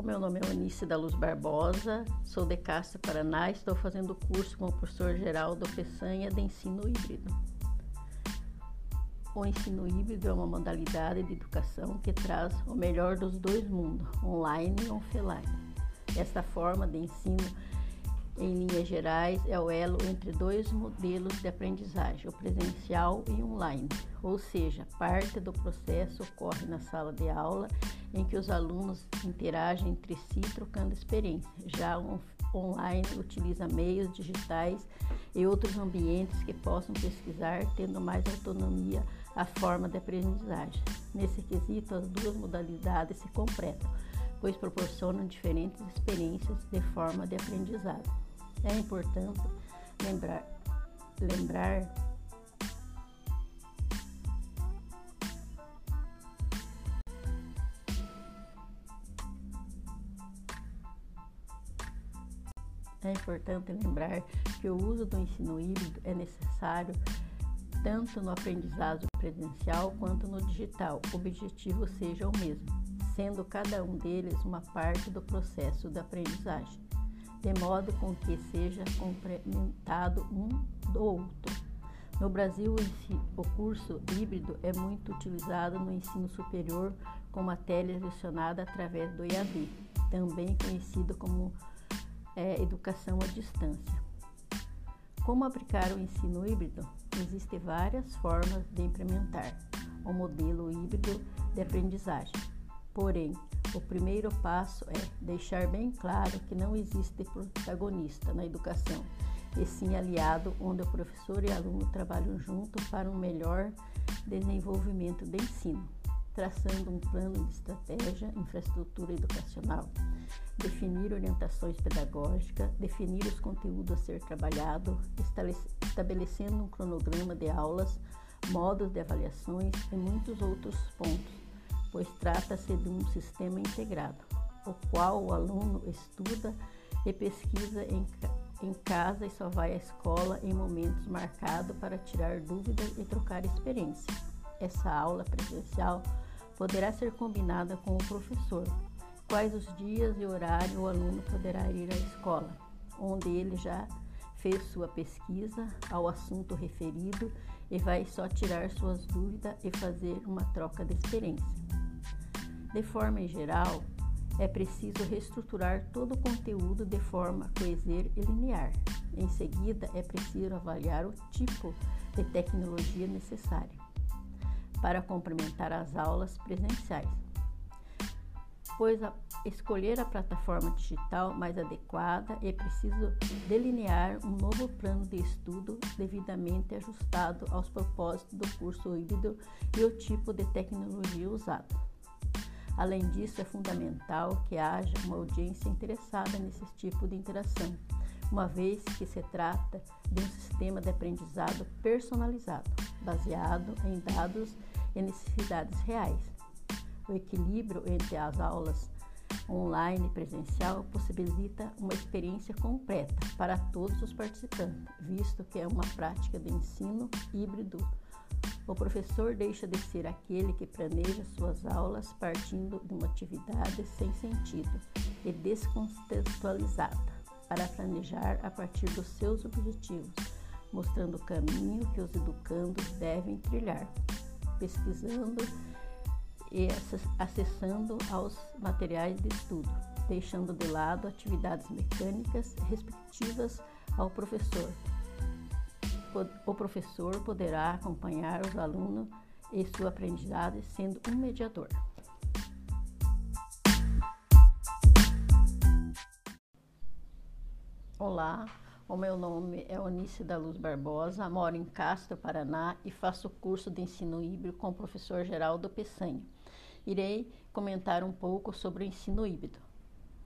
O meu nome é Eunice da Luz Barbosa, sou de Castro, Paraná e estou fazendo curso com o professor Geraldo Peçanha de ensino híbrido. O ensino híbrido é uma modalidade de educação que traz o melhor dos dois mundos, online e offline. Esta forma de ensino em linhas gerais, é o elo entre dois modelos de aprendizagem, o presencial e online, ou seja, parte do processo ocorre na sala de aula, em que os alunos interagem entre si trocando experiência. Já o online utiliza meios digitais e outros ambientes que possam pesquisar, tendo mais autonomia a forma de aprendizagem. Nesse quesito, as duas modalidades se completam, pois proporcionam diferentes experiências de forma de aprendizado. É importante lembrar, lembrar É importante lembrar que o uso do ensino híbrido é necessário tanto no aprendizado presencial quanto no digital. O objetivo seja o mesmo, sendo cada um deles uma parte do processo da aprendizagem de modo com que seja complementado um do outro. No Brasil, o curso híbrido é muito utilizado no ensino superior com matéria lecionada através do EAD, também conhecido como é, educação à distância. Como aplicar o ensino híbrido? Existem várias formas de implementar o modelo híbrido de aprendizagem. Porém, o primeiro passo é deixar bem claro que não existe protagonista na educação, e sim aliado onde o professor e aluno trabalham juntos para um melhor desenvolvimento do ensino, traçando um plano de estratégia, infraestrutura educacional, definir orientações pedagógicas, definir os conteúdos a ser trabalhado, estabelecendo um cronograma de aulas, modos de avaliações e muitos outros pontos pois trata-se de um sistema integrado, o qual o aluno estuda e pesquisa em, em casa e só vai à escola em momentos marcados para tirar dúvidas e trocar experiência. Essa aula presencial poderá ser combinada com o professor. Quais os dias e horário o aluno poderá ir à escola, onde ele já fez sua pesquisa ao assunto referido e vai só tirar suas dúvidas e fazer uma troca de experiência. De forma geral, é preciso reestruturar todo o conteúdo de forma coeser e linear. Em seguida, é preciso avaliar o tipo de tecnologia necessária para complementar as aulas presenciais, pois a escolher a plataforma digital mais adequada é preciso delinear um novo plano de estudo devidamente ajustado aos propósitos do curso híbrido e o tipo de tecnologia usada. Além disso, é fundamental que haja uma audiência interessada nesse tipo de interação, uma vez que se trata de um sistema de aprendizado personalizado, baseado em dados e necessidades reais. O equilíbrio entre as aulas online e presencial possibilita uma experiência completa para todos os participantes, visto que é uma prática de ensino híbrido o professor deixa de ser aquele que planeja suas aulas partindo de uma atividade sem sentido e descontextualizada, para planejar a partir dos seus objetivos, mostrando o caminho que os educandos devem trilhar, pesquisando e acessando aos materiais de estudo, deixando de lado atividades mecânicas respectivas ao professor, o professor poderá acompanhar os alunos em sua aprendizagem sendo um mediador. Olá, o meu nome é Oníce da Luz Barbosa, moro em Castro, Paraná e faço curso de ensino híbrido com o professor Geraldo Peçanha. Irei comentar um pouco sobre o ensino híbrido.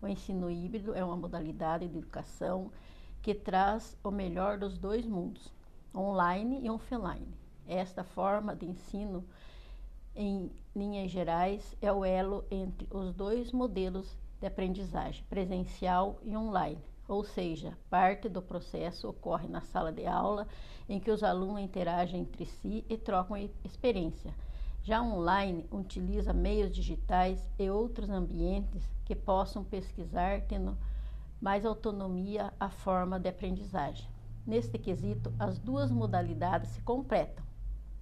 O ensino híbrido é uma modalidade de educação que traz o melhor dos dois mundos, online e offline. Esta forma de ensino, em linhas gerais, é o elo entre os dois modelos de aprendizagem, presencial e online. Ou seja, parte do processo ocorre na sala de aula, em que os alunos interagem entre si e trocam experiência. Já online utiliza meios digitais e outros ambientes que possam pesquisar tendo mais autonomia à forma de aprendizagem. Neste quesito, as duas modalidades se completam,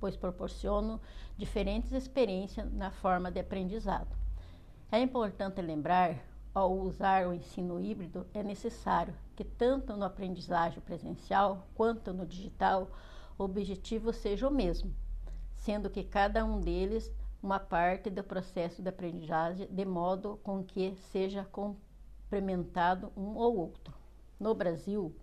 pois proporcionam diferentes experiências na forma de aprendizado. É importante lembrar, ao usar o ensino híbrido, é necessário que tanto no aprendizagem presencial quanto no digital, o objetivo seja o mesmo, sendo que cada um deles uma parte do processo de aprendizagem, de modo com que seja complementado um ou outro. No Brasil,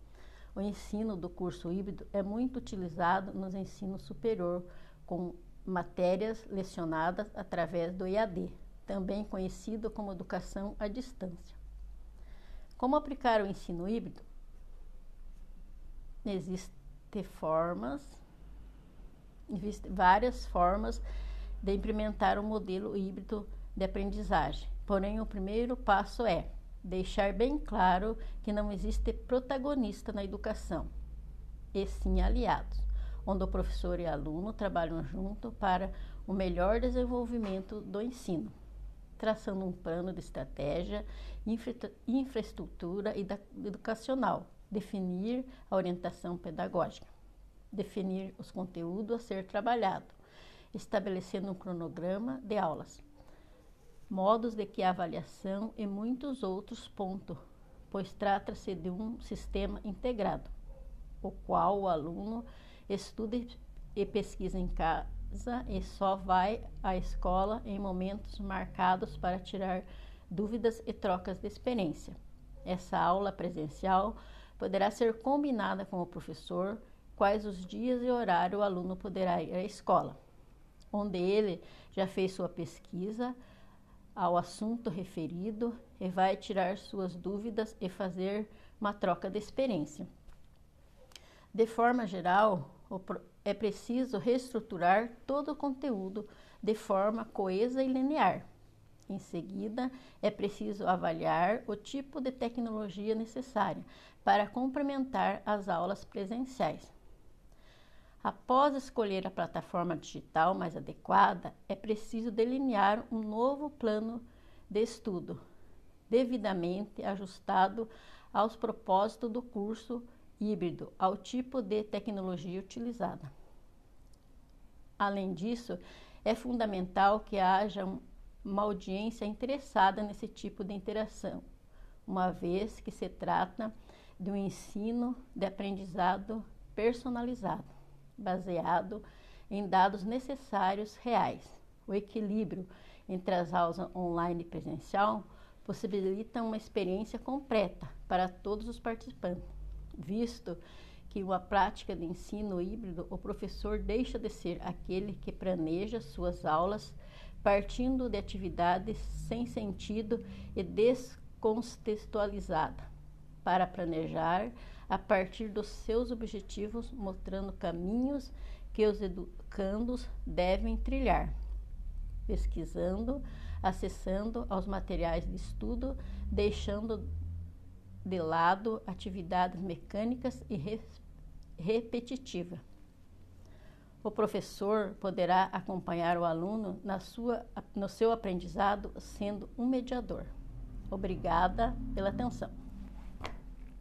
o ensino do curso híbrido é muito utilizado nos ensino superior, com matérias lecionadas através do EAD, também conhecido como educação à distância. Como aplicar o ensino híbrido? Existem formas, existem várias formas de implementar o um modelo híbrido de aprendizagem. Porém, o primeiro passo é deixar bem claro que não existe protagonista na educação, e sim aliados, onde o professor e aluno trabalham junto para o melhor desenvolvimento do ensino traçando um plano de estratégia, infra, infraestrutura e educacional, definir a orientação pedagógica, definir os conteúdos a ser trabalhado, estabelecendo um cronograma de aulas, modos de que a avaliação e muitos outros pontos, pois trata-se de um sistema integrado, o qual o aluno estuda e pesquisa em casa e só vai à escola em momentos marcados para tirar dúvidas e trocas de experiência. Essa aula presencial poderá ser combinada com o professor quais os dias e horário o aluno poderá ir à escola, onde ele já fez sua pesquisa ao assunto referido e vai tirar suas dúvidas e fazer uma troca de experiência. De forma geral, é preciso reestruturar todo o conteúdo de forma coesa e linear. Em seguida, é preciso avaliar o tipo de tecnologia necessária para complementar as aulas presenciais. Após escolher a plataforma digital mais adequada, é preciso delinear um novo plano de estudo, devidamente ajustado aos propósitos do curso híbrido ao tipo de tecnologia utilizada. Além disso, é fundamental que haja uma audiência interessada nesse tipo de interação, uma vez que se trata de um ensino de aprendizado personalizado, baseado em dados necessários reais. O equilíbrio entre as aulas online e presencial possibilita uma experiência completa para todos os participantes visto que uma prática de ensino híbrido, o professor deixa de ser aquele que planeja suas aulas partindo de atividades sem sentido e descontextualizada, para planejar a partir dos seus objetivos, mostrando caminhos que os educandos devem trilhar, pesquisando, acessando aos materiais de estudo, deixando de lado atividades mecânicas e re repetitivas. O professor poderá acompanhar o aluno na sua, no seu aprendizado sendo um mediador. Obrigada pela atenção.